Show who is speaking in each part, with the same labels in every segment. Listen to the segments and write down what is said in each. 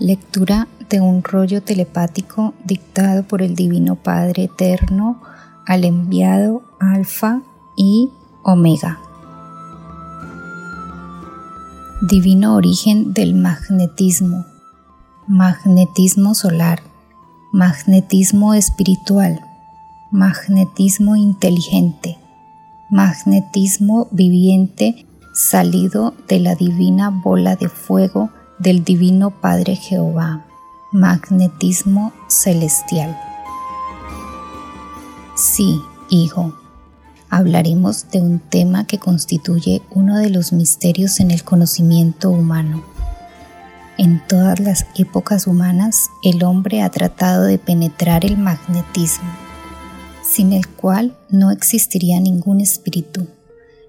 Speaker 1: Lectura de un rollo telepático dictado por el Divino Padre Eterno al enviado Alfa y Omega. Divino origen del magnetismo. Magnetismo solar. Magnetismo espiritual. Magnetismo inteligente. Magnetismo viviente salido de la divina bola de fuego del Divino Padre Jehová, magnetismo celestial. Sí, hijo, hablaremos de un tema que constituye uno de los misterios en el conocimiento humano. En todas las épocas humanas, el hombre ha tratado de penetrar el magnetismo, sin el cual no existiría ningún espíritu,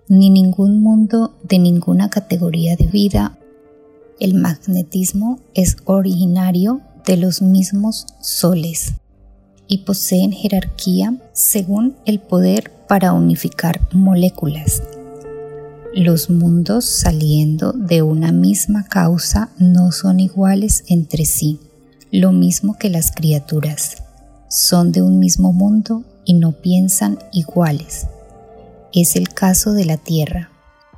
Speaker 1: ni ningún mundo de ninguna categoría de vida el magnetismo es originario de los mismos soles y poseen jerarquía según el poder para unificar moléculas. Los mundos saliendo de una misma causa no son iguales entre sí, lo mismo que las criaturas. Son de un mismo mundo y no piensan iguales. Es el caso de la Tierra.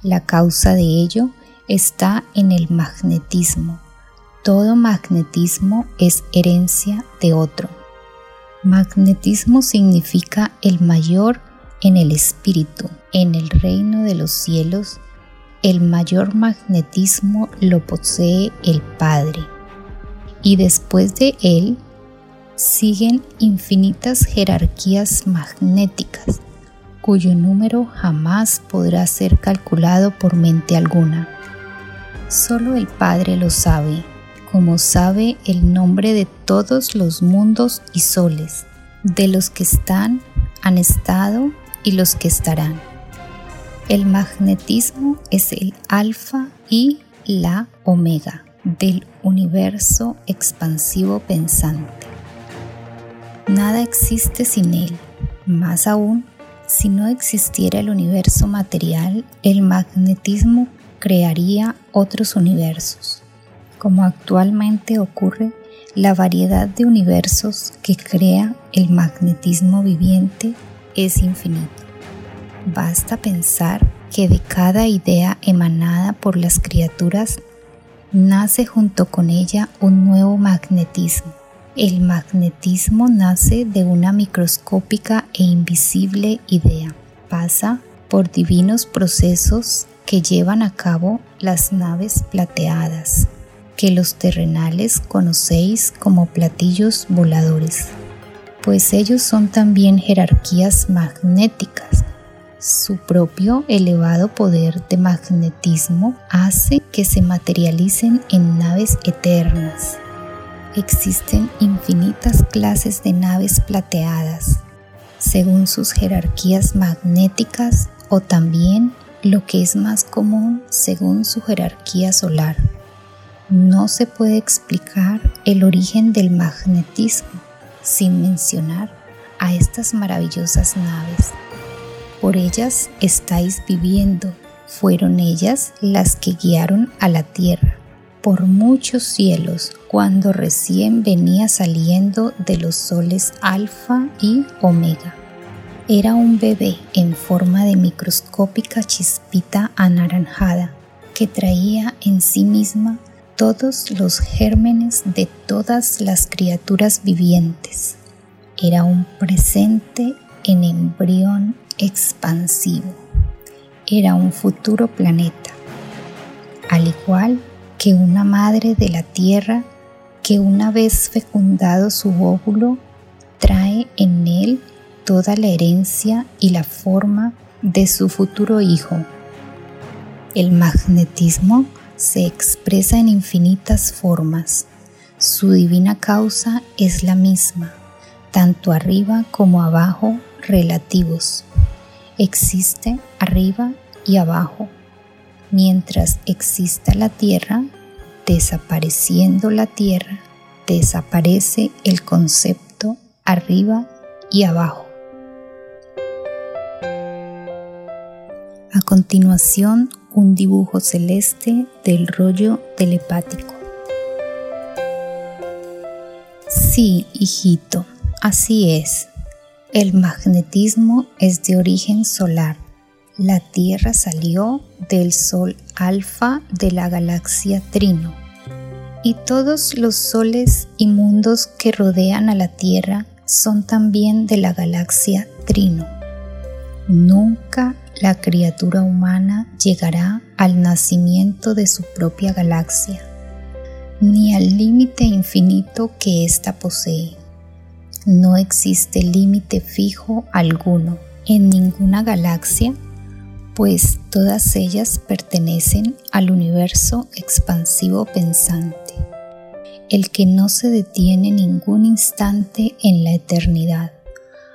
Speaker 1: La causa de ello está en el magnetismo. Todo magnetismo es herencia de otro. Magnetismo significa el mayor en el espíritu, en el reino de los cielos. El mayor magnetismo lo posee el Padre. Y después de él siguen infinitas jerarquías magnéticas, cuyo número jamás podrá ser calculado por mente alguna. Solo el Padre lo sabe, como sabe el nombre de todos los mundos y soles, de los que están, han estado y los que estarán. El magnetismo es el alfa y la omega del universo expansivo pensante. Nada existe sin él, más aún, si no existiera el universo material, el magnetismo crearía otros universos. Como actualmente ocurre, la variedad de universos que crea el magnetismo viviente es infinito. Basta pensar que de cada idea emanada por las criaturas nace junto con ella un nuevo magnetismo. El magnetismo nace de una microscópica e invisible idea. Pasa por divinos procesos que llevan a cabo las naves plateadas, que los terrenales conocéis como platillos voladores, pues ellos son también jerarquías magnéticas. Su propio elevado poder de magnetismo hace que se materialicen en naves eternas. Existen infinitas clases de naves plateadas, según sus jerarquías magnéticas o también lo que es más común según su jerarquía solar. No se puede explicar el origen del magnetismo sin mencionar a estas maravillosas naves. Por ellas estáis viviendo, fueron ellas las que guiaron a la tierra por muchos cielos cuando recién venía saliendo de los soles alfa y omega. Era un bebé en forma de microscópica chispita anaranjada que traía en sí misma todos los gérmenes de todas las criaturas vivientes. Era un presente en embrión expansivo. Era un futuro planeta, al igual que una madre de la tierra que una vez fecundado su óvulo trae en él toda la herencia y la forma de su futuro hijo. El magnetismo se expresa en infinitas formas. Su divina causa es la misma, tanto arriba como abajo relativos. Existe arriba y abajo. Mientras exista la tierra, desapareciendo la tierra, desaparece el concepto arriba y abajo. A continuación, un dibujo celeste del rollo telepático. Sí, hijito, así es. El magnetismo es de origen solar. La Tierra salió del Sol alfa de la galaxia Trino. Y todos los soles y mundos que rodean a la Tierra son también de la galaxia Trino. Nunca la criatura humana llegará al nacimiento de su propia galaxia, ni al límite infinito que ésta posee. No existe límite fijo alguno en ninguna galaxia, pues todas ellas pertenecen al universo expansivo pensante, el que no se detiene ningún instante en la eternidad,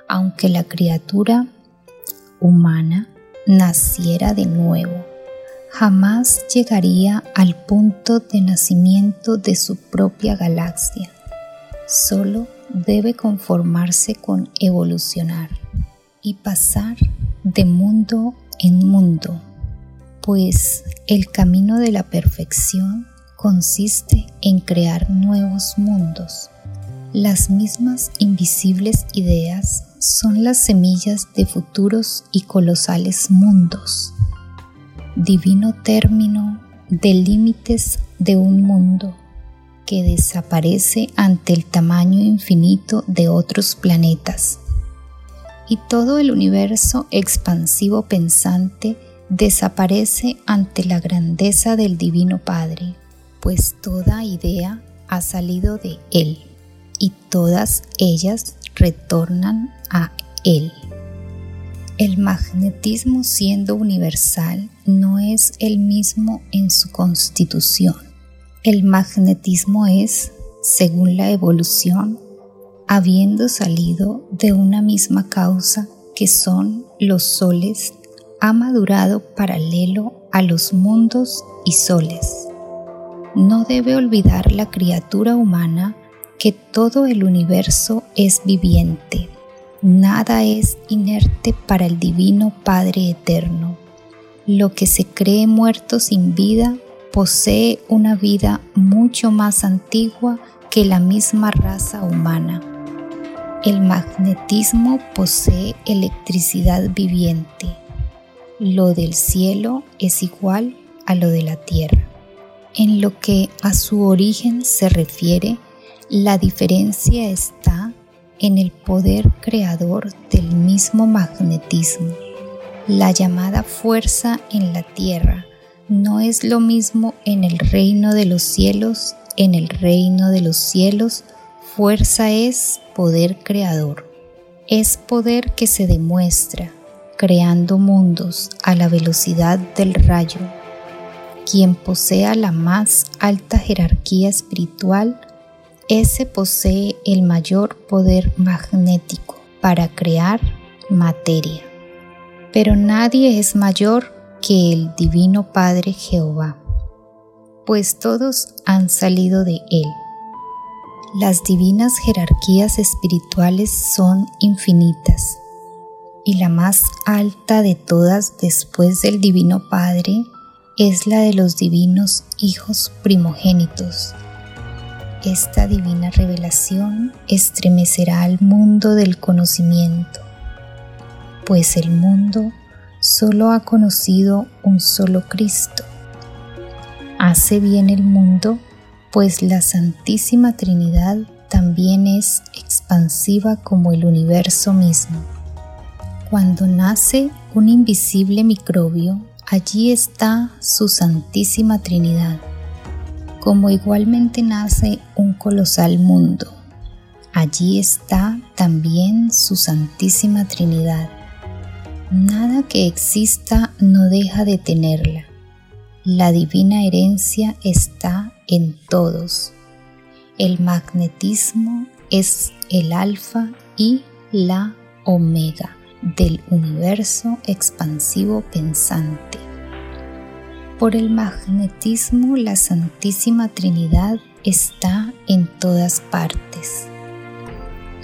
Speaker 1: aunque la criatura humana naciera de nuevo, jamás llegaría al punto de nacimiento de su propia galaxia. Solo debe conformarse con evolucionar y pasar de mundo en mundo, pues el camino de la perfección consiste en crear nuevos mundos. Las mismas invisibles ideas son las semillas de futuros y colosales mundos. Divino término de límites de un mundo que desaparece ante el tamaño infinito de otros planetas. Y todo el universo expansivo pensante desaparece ante la grandeza del Divino Padre, pues toda idea ha salido de Él y todas ellas retornan a Él. El magnetismo siendo universal no es el mismo en su constitución. El magnetismo es, según la evolución, habiendo salido de una misma causa que son los soles, ha madurado paralelo a los mundos y soles. No debe olvidar la criatura humana que todo el universo es viviente. Nada es inerte para el Divino Padre Eterno. Lo que se cree muerto sin vida posee una vida mucho más antigua que la misma raza humana. El magnetismo posee electricidad viviente. Lo del cielo es igual a lo de la tierra. En lo que a su origen se refiere, la diferencia está en el poder creador del mismo magnetismo. La llamada fuerza en la tierra no es lo mismo en el reino de los cielos. En el reino de los cielos, fuerza es poder creador. Es poder que se demuestra creando mundos a la velocidad del rayo. Quien posea la más alta jerarquía espiritual ese posee el mayor poder magnético para crear materia. Pero nadie es mayor que el Divino Padre Jehová, pues todos han salido de Él. Las divinas jerarquías espirituales son infinitas, y la más alta de todas después del Divino Padre es la de los divinos hijos primogénitos esta divina revelación estremecerá al mundo del conocimiento, pues el mundo solo ha conocido un solo Cristo. Hace bien el mundo, pues la Santísima Trinidad también es expansiva como el universo mismo. Cuando nace un invisible microbio, allí está su Santísima Trinidad como igualmente nace un colosal mundo. Allí está también su Santísima Trinidad. Nada que exista no deja de tenerla. La divina herencia está en todos. El magnetismo es el alfa y la omega del universo expansivo pensante. Por el magnetismo la Santísima Trinidad está en todas partes.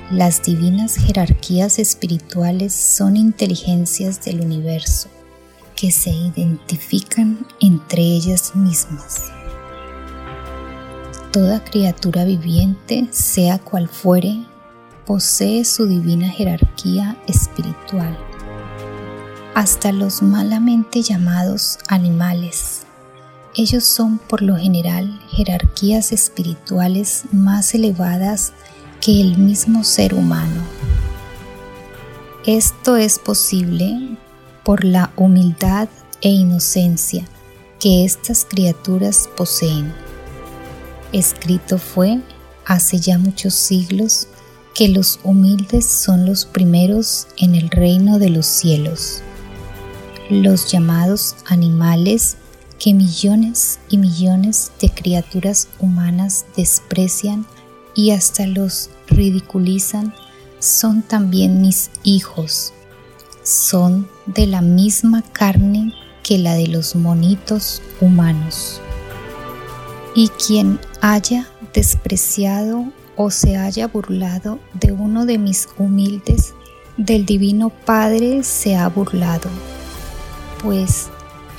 Speaker 1: Las divinas jerarquías espirituales son inteligencias del universo que se identifican entre ellas mismas. Toda criatura viviente, sea cual fuere, posee su divina jerarquía espiritual. Hasta los malamente llamados animales. Ellos son por lo general jerarquías espirituales más elevadas que el mismo ser humano. Esto es posible por la humildad e inocencia que estas criaturas poseen. Escrito fue hace ya muchos siglos que los humildes son los primeros en el reino de los cielos. Los llamados animales que millones y millones de criaturas humanas desprecian y hasta los ridiculizan son también mis hijos. Son de la misma carne que la de los monitos humanos. Y quien haya despreciado o se haya burlado de uno de mis humildes, del Divino Padre se ha burlado, pues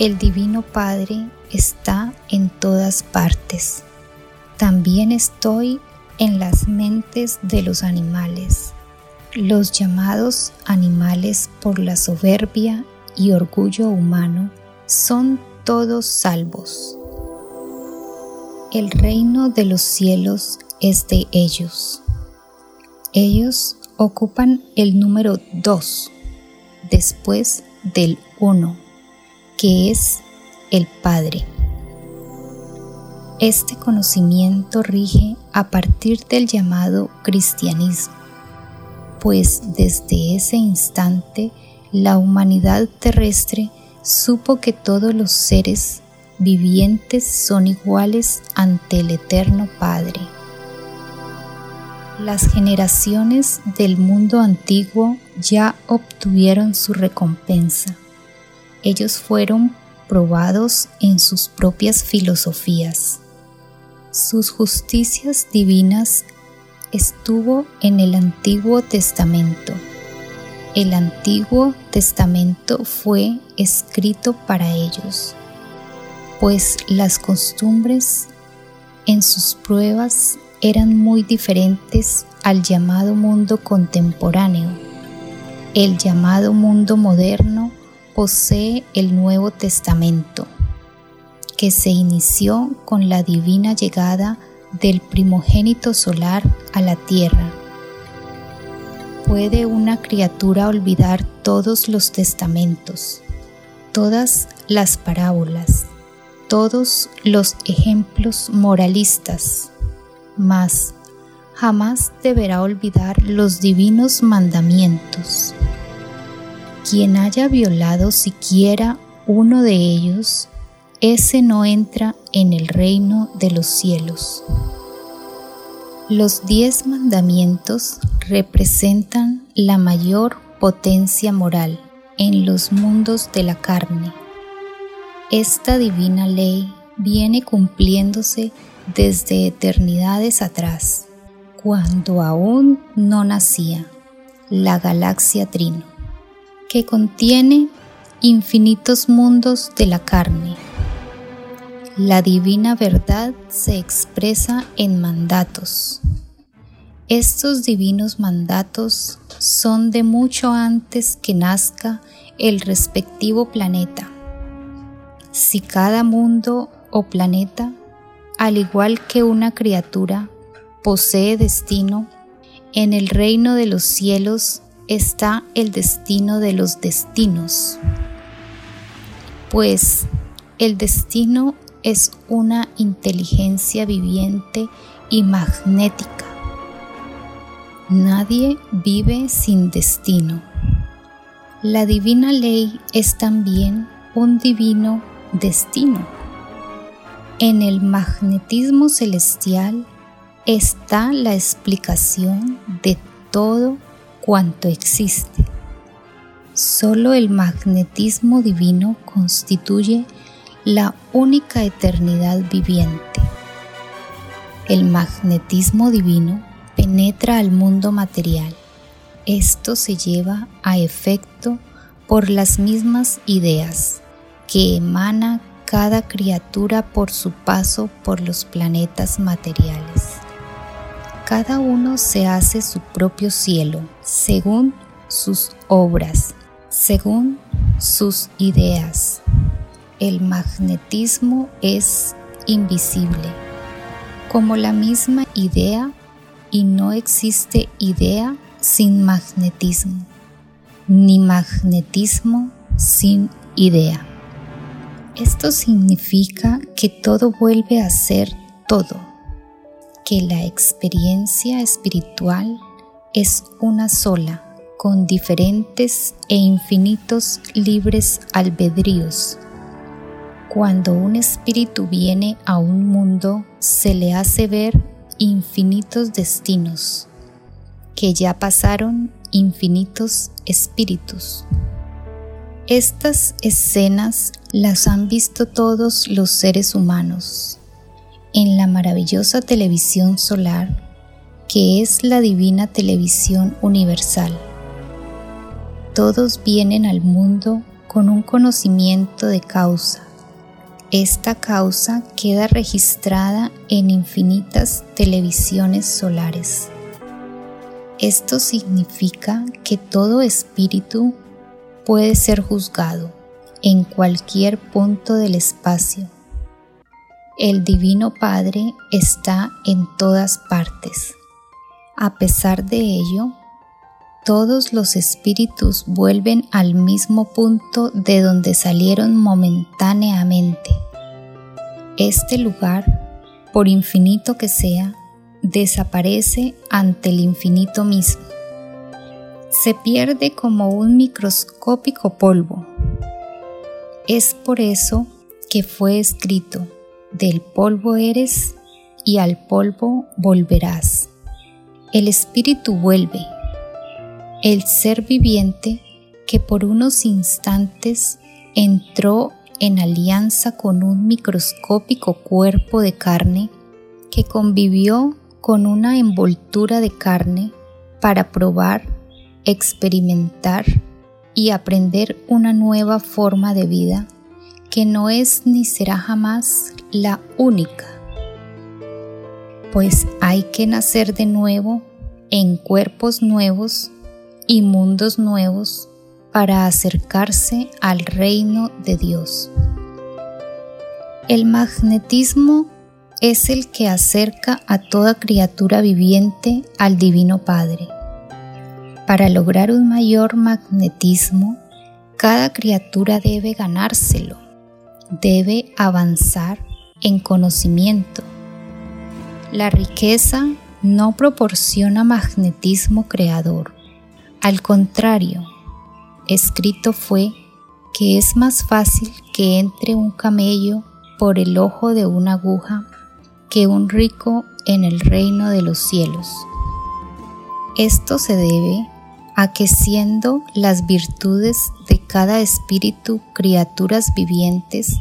Speaker 1: el Divino Padre está en todas partes. También estoy en las mentes de los animales, los llamados animales por la soberbia y orgullo humano son todos salvos. El reino de los cielos es de ellos. Ellos ocupan el número 2 después del 1, que es el Padre. Este conocimiento rige a partir del llamado cristianismo, pues desde ese instante la humanidad terrestre supo que todos los seres vivientes son iguales ante el Eterno Padre. Las generaciones del mundo antiguo ya obtuvieron su recompensa. Ellos fueron probados en sus propias filosofías. Sus justicias divinas estuvo en el Antiguo Testamento el Antiguo Testamento fue escrito para ellos, pues las costumbres en sus pruebas eran muy diferentes al llamado mundo contemporáneo. El llamado mundo moderno posee el Nuevo Testamento, que se inició con la divina llegada del primogénito solar a la tierra puede una criatura olvidar todos los testamentos, todas las parábolas, todos los ejemplos moralistas, mas jamás deberá olvidar los divinos mandamientos. Quien haya violado siquiera uno de ellos, ese no entra en el reino de los cielos. Los diez mandamientos representan la mayor potencia moral en los mundos de la carne. Esta divina ley viene cumpliéndose desde eternidades atrás, cuando aún no nacía la galaxia Trino, que contiene infinitos mundos de la carne la divina verdad se expresa en mandatos. Estos divinos mandatos son de mucho antes que nazca el respectivo planeta. Si cada mundo o planeta, al igual que una criatura, posee destino, en el reino de los cielos está el destino de los destinos. Pues el destino es una inteligencia viviente y magnética. Nadie vive sin destino. La divina ley es también un divino destino. En el magnetismo celestial está la explicación de todo cuanto existe. Solo el magnetismo divino constituye la única eternidad viviente. El magnetismo divino penetra al mundo material. Esto se lleva a efecto por las mismas ideas que emana cada criatura por su paso por los planetas materiales. Cada uno se hace su propio cielo según sus obras, según sus ideas. El magnetismo es invisible, como la misma idea, y no existe idea sin magnetismo, ni magnetismo sin idea. Esto significa que todo vuelve a ser todo, que la experiencia espiritual es una sola, con diferentes e infinitos libres albedríos. Cuando un espíritu viene a un mundo, se le hace ver infinitos destinos, que ya pasaron infinitos espíritus. Estas escenas las han visto todos los seres humanos en la maravillosa televisión solar que es la divina televisión universal. Todos vienen al mundo con un conocimiento de causa. Esta causa queda registrada en infinitas televisiones solares. Esto significa que todo espíritu puede ser juzgado en cualquier punto del espacio. El Divino Padre está en todas partes. A pesar de ello, todos los espíritus vuelven al mismo punto de donde salieron momentáneamente. Este lugar, por infinito que sea, desaparece ante el infinito mismo se pierde como un microscópico polvo. Es por eso que fue escrito, del polvo eres y al polvo volverás. El espíritu vuelve, el ser viviente que por unos instantes entró en alianza con un microscópico cuerpo de carne que convivió con una envoltura de carne para probar experimentar y aprender una nueva forma de vida que no es ni será jamás la única, pues hay que nacer de nuevo en cuerpos nuevos y mundos nuevos para acercarse al reino de Dios. El magnetismo es el que acerca a toda criatura viviente al Divino Padre. Para lograr un mayor magnetismo, cada criatura debe ganárselo, debe avanzar en conocimiento. La riqueza no proporciona magnetismo creador. Al contrario, escrito fue que es más fácil que entre un camello por el ojo de una aguja que un rico en el reino de los cielos. Esto se debe a que siendo las virtudes de cada espíritu criaturas vivientes,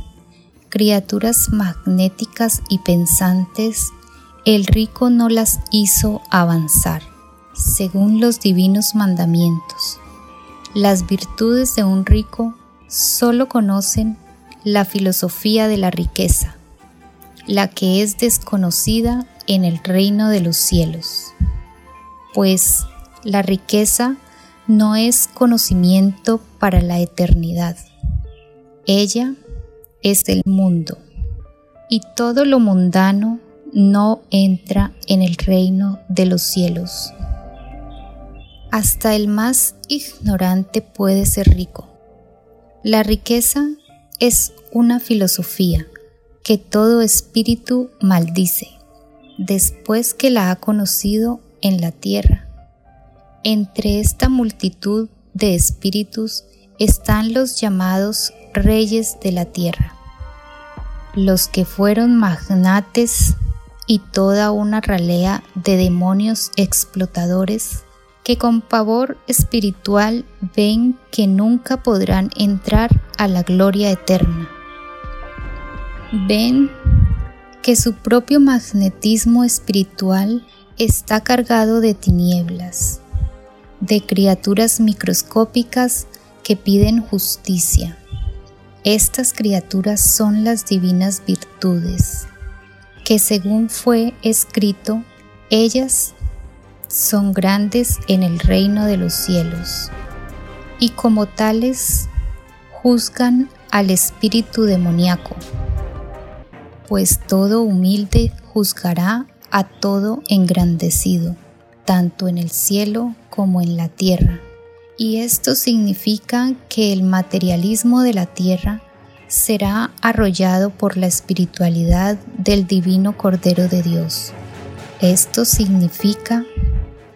Speaker 1: criaturas magnéticas y pensantes, el rico no las hizo avanzar, según los divinos mandamientos. Las virtudes de un rico solo conocen la filosofía de la riqueza, la que es desconocida en el reino de los cielos, pues la riqueza no es conocimiento para la eternidad. Ella es el mundo y todo lo mundano no entra en el reino de los cielos. Hasta el más ignorante puede ser rico. La riqueza es una filosofía que todo espíritu maldice después que la ha conocido en la tierra entre esta multitud de espíritus están los llamados reyes de la tierra, los que fueron magnates y toda una ralea de demonios explotadores que con pavor espiritual ven que nunca podrán entrar a la gloria eterna. Ven que su propio magnetismo espiritual está cargado de tinieblas de criaturas microscópicas que piden justicia. Estas criaturas son las divinas virtudes, que según fue escrito, ellas son grandes en el reino de los cielos, y como tales juzgan al espíritu demoníaco, pues todo humilde juzgará a todo engrandecido, tanto en el cielo como en la tierra. Y esto significa que el materialismo de la tierra será arrollado por la espiritualidad del divino Cordero de Dios. Esto significa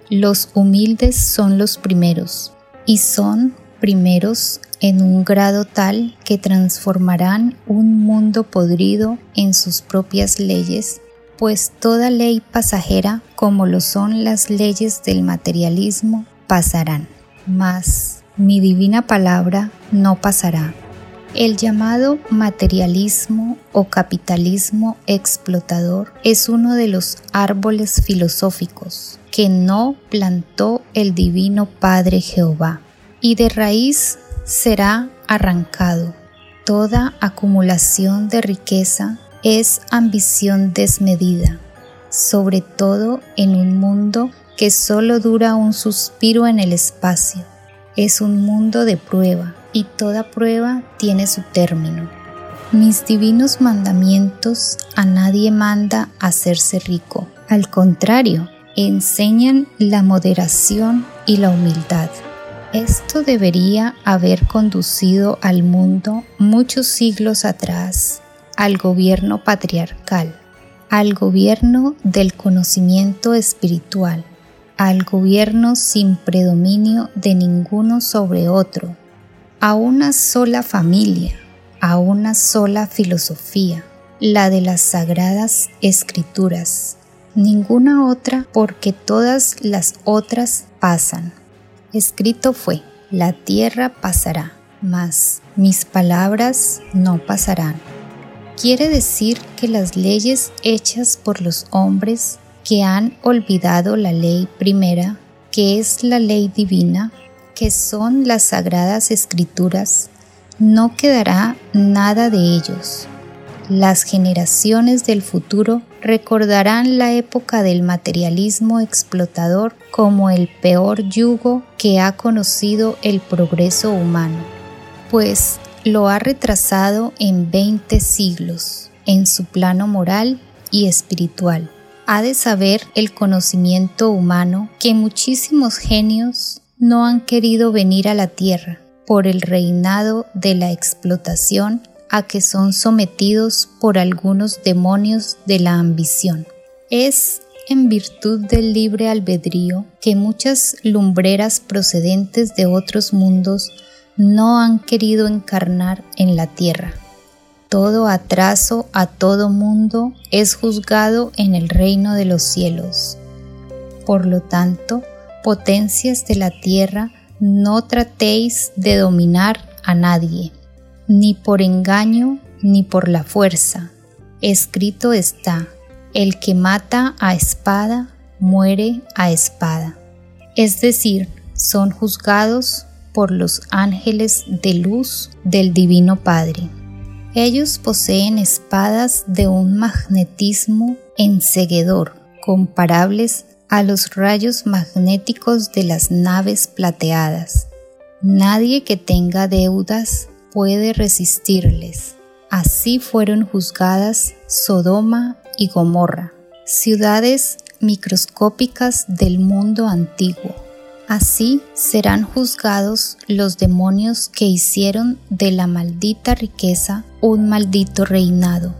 Speaker 1: los humildes son los primeros y son primeros en un grado tal que transformarán un mundo podrido en sus propias leyes pues toda ley pasajera, como lo son las leyes del materialismo, pasarán. Mas mi divina palabra no pasará. El llamado materialismo o capitalismo explotador es uno de los árboles filosóficos que no plantó el divino Padre Jehová, y de raíz será arrancado. Toda acumulación de riqueza es ambición desmedida, sobre todo en un mundo que solo dura un suspiro en el espacio. Es un mundo de prueba y toda prueba tiene su término. Mis divinos mandamientos a nadie manda hacerse rico. Al contrario, enseñan la moderación y la humildad. Esto debería haber conducido al mundo muchos siglos atrás al gobierno patriarcal, al gobierno del conocimiento espiritual, al gobierno sin predominio de ninguno sobre otro, a una sola familia, a una sola filosofía, la de las sagradas escrituras, ninguna otra porque todas las otras pasan. Escrito fue, la tierra pasará, mas mis palabras no pasarán. Quiere decir que las leyes hechas por los hombres que han olvidado la ley primera, que es la ley divina, que son las sagradas escrituras, no quedará nada de ellos. Las generaciones del futuro recordarán la época del materialismo explotador como el peor yugo que ha conocido el progreso humano, pues lo ha retrasado en 20 siglos en su plano moral y espiritual. Ha de saber el conocimiento humano que muchísimos genios no han querido venir a la tierra por el reinado de la explotación a que son sometidos por algunos demonios de la ambición. Es en virtud del libre albedrío que muchas lumbreras procedentes de otros mundos no han querido encarnar en la tierra. Todo atraso a todo mundo es juzgado en el reino de los cielos. Por lo tanto, potencias de la tierra, no tratéis de dominar a nadie, ni por engaño ni por la fuerza. Escrito está, el que mata a espada, muere a espada. Es decir, son juzgados por los ángeles de luz del Divino Padre. Ellos poseen espadas de un magnetismo enseguedor, comparables a los rayos magnéticos de las naves plateadas. Nadie que tenga deudas puede resistirles. Así fueron juzgadas Sodoma y Gomorra, ciudades microscópicas del mundo antiguo Así serán juzgados los demonios que hicieron de la maldita riqueza un maldito reinado,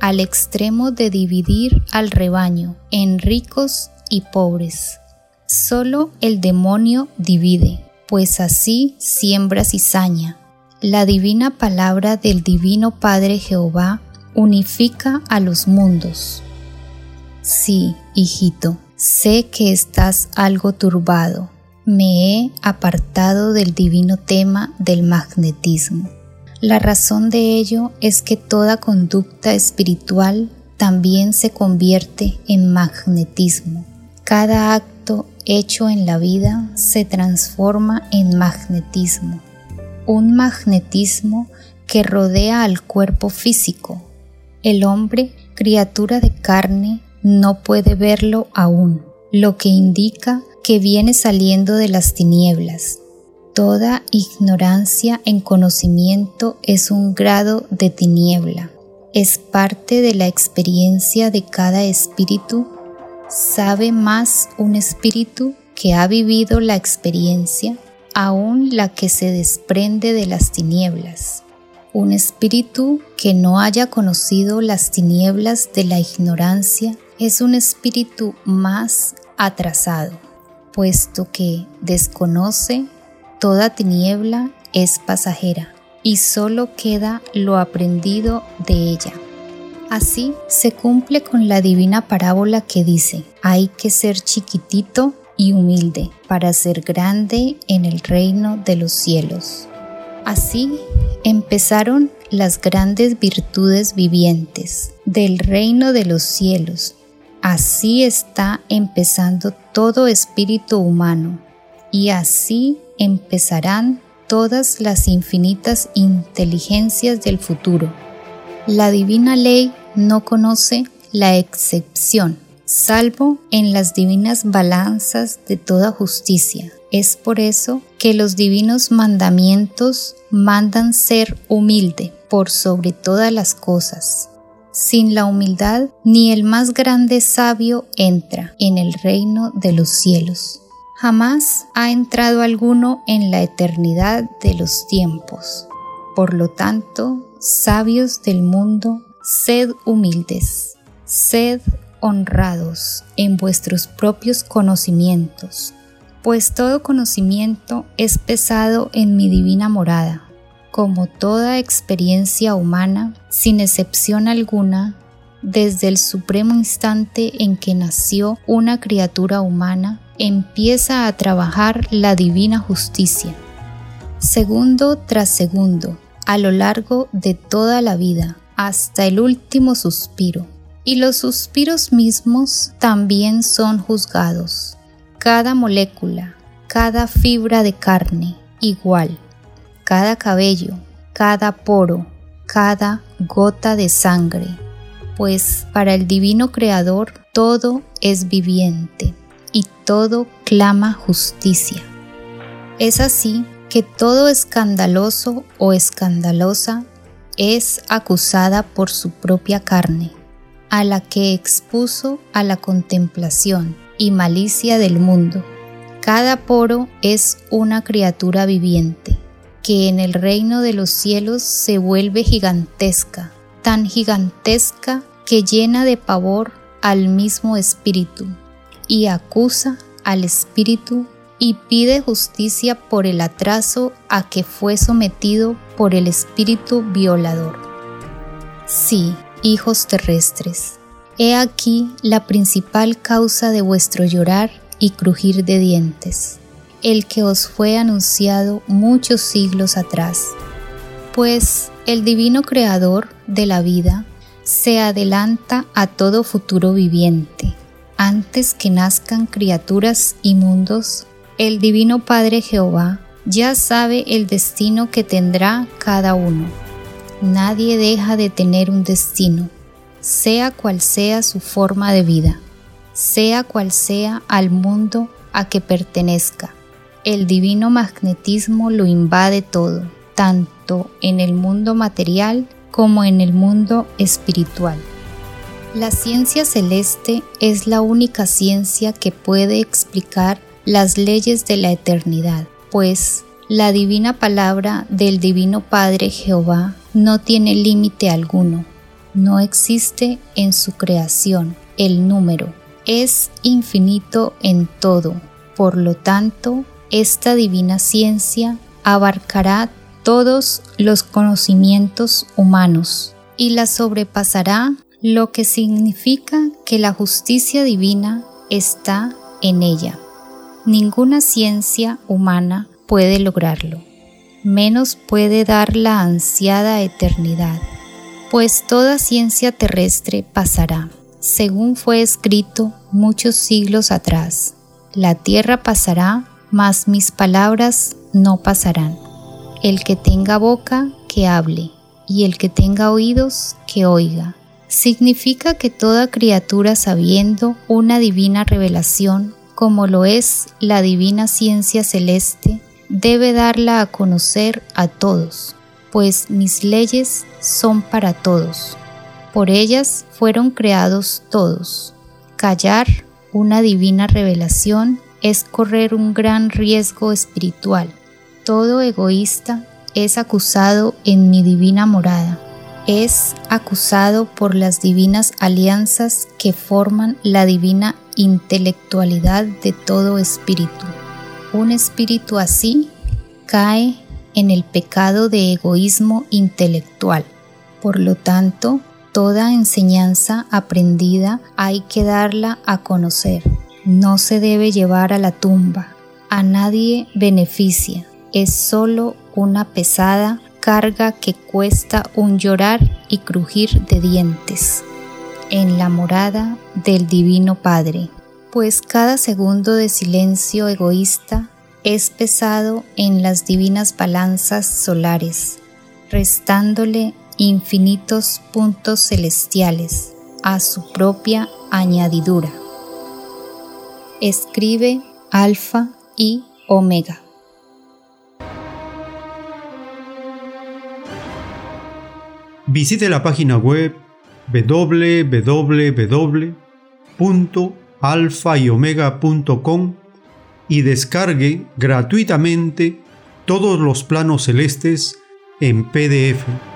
Speaker 1: al extremo de dividir al rebaño en ricos y pobres. Solo el demonio divide, pues así siembra cizaña. La divina palabra del Divino Padre Jehová unifica a los mundos. Sí, hijito, sé que estás algo turbado me he apartado del divino tema del magnetismo. La razón de ello es que toda conducta espiritual también se convierte en magnetismo. Cada acto hecho en la vida se transforma en magnetismo. Un magnetismo que rodea al cuerpo físico. El hombre, criatura de carne, no puede verlo aún, lo que indica que viene saliendo de las tinieblas. Toda ignorancia en conocimiento es un grado de tiniebla. Es parte de la experiencia de cada espíritu. Sabe más un espíritu que ha vivido la experiencia, aún la que se desprende de las tinieblas. Un espíritu que no haya conocido las tinieblas de la ignorancia es un espíritu más atrasado puesto que desconoce toda tiniebla es pasajera y solo queda lo aprendido de ella. Así se cumple con la divina parábola que dice, hay que ser chiquitito y humilde para ser grande en el reino de los cielos. Así empezaron las grandes virtudes vivientes del reino de los cielos Así está empezando todo espíritu humano y así empezarán todas las infinitas inteligencias del futuro. La divina ley no conoce la excepción, salvo en las divinas balanzas de toda justicia. Es por eso que los divinos mandamientos mandan ser humilde por sobre todas las cosas sin la humildad, ni el más grande sabio entra en el reino de los cielos. Jamás ha entrado alguno en la eternidad de los tiempos. Por lo tanto, sabios del mundo, sed humildes, sed honrados en vuestros propios conocimientos, pues todo conocimiento es pesado en mi divina morada como toda experiencia humana, sin excepción alguna, desde el supremo instante en que nació una criatura humana, empieza a trabajar la divina justicia. Segundo tras segundo, a lo largo de toda la vida, hasta el último suspiro. Y los suspiros mismos también son juzgados. Cada molécula, cada fibra de carne, igual cada cabello, cada poro, cada gota de sangre, pues para el divino Creador todo es viviente y todo clama justicia. Es así que todo escandaloso o escandalosa es acusada por su propia carne, a la que expuso a la contemplación y malicia del mundo. Cada poro es una criatura viviente que en el reino de los cielos se vuelve gigantesca, tan gigantesca que llena de pavor al mismo espíritu y acusa al espíritu y pide justicia por el atraso a que fue sometido por el espíritu violador. Sí, hijos terrestres, he aquí la principal causa de vuestro llorar y crujir de dientes el que os fue anunciado muchos siglos atrás. Pues el divino creador de la vida se adelanta a todo futuro viviente. Antes que nazcan criaturas y mundos, el divino Padre Jehová ya sabe el destino que tendrá cada uno. Nadie deja de tener un destino, sea cual sea su forma de vida, sea cual sea al mundo a que pertenezca el divino magnetismo lo invade todo, tanto en el mundo material como en el mundo espiritual. La ciencia celeste es la única ciencia que puede explicar las leyes de la eternidad, pues la divina palabra del Divino Padre Jehová no tiene límite alguno, no existe en su creación el número, es infinito en todo, por lo tanto esta divina ciencia abarcará todos los conocimientos humanos y la sobrepasará, lo que significa que la justicia divina está en ella. Ninguna ciencia humana puede lograrlo, menos puede dar la ansiada eternidad, pues toda ciencia terrestre pasará, según fue escrito muchos siglos atrás. La tierra pasará mas mis palabras no pasarán. El que tenga boca, que hable, y el que tenga oídos, que oiga. Significa que toda criatura sabiendo una divina revelación, como lo es la divina ciencia celeste, debe darla a conocer a todos, pues mis leyes son para todos. Por ellas fueron creados todos. Callar una divina revelación es correr un gran riesgo espiritual. Todo egoísta es acusado en mi divina morada. Es acusado por las divinas alianzas que forman la divina intelectualidad de todo espíritu. Un espíritu así cae en el pecado de egoísmo intelectual. Por lo tanto, toda enseñanza aprendida hay que darla a conocer. No se debe llevar a la tumba. A nadie beneficia. Es solo una pesada carga que cuesta un llorar y crujir de dientes en la morada del Divino Padre, pues cada segundo de silencio egoísta es pesado en las divinas balanzas solares, restándole infinitos puntos celestiales a su propia añadidura. Escribe Alfa y Omega.
Speaker 2: Visite la página web www.alfayomega.com y descargue gratuitamente todos los planos celestes en PDF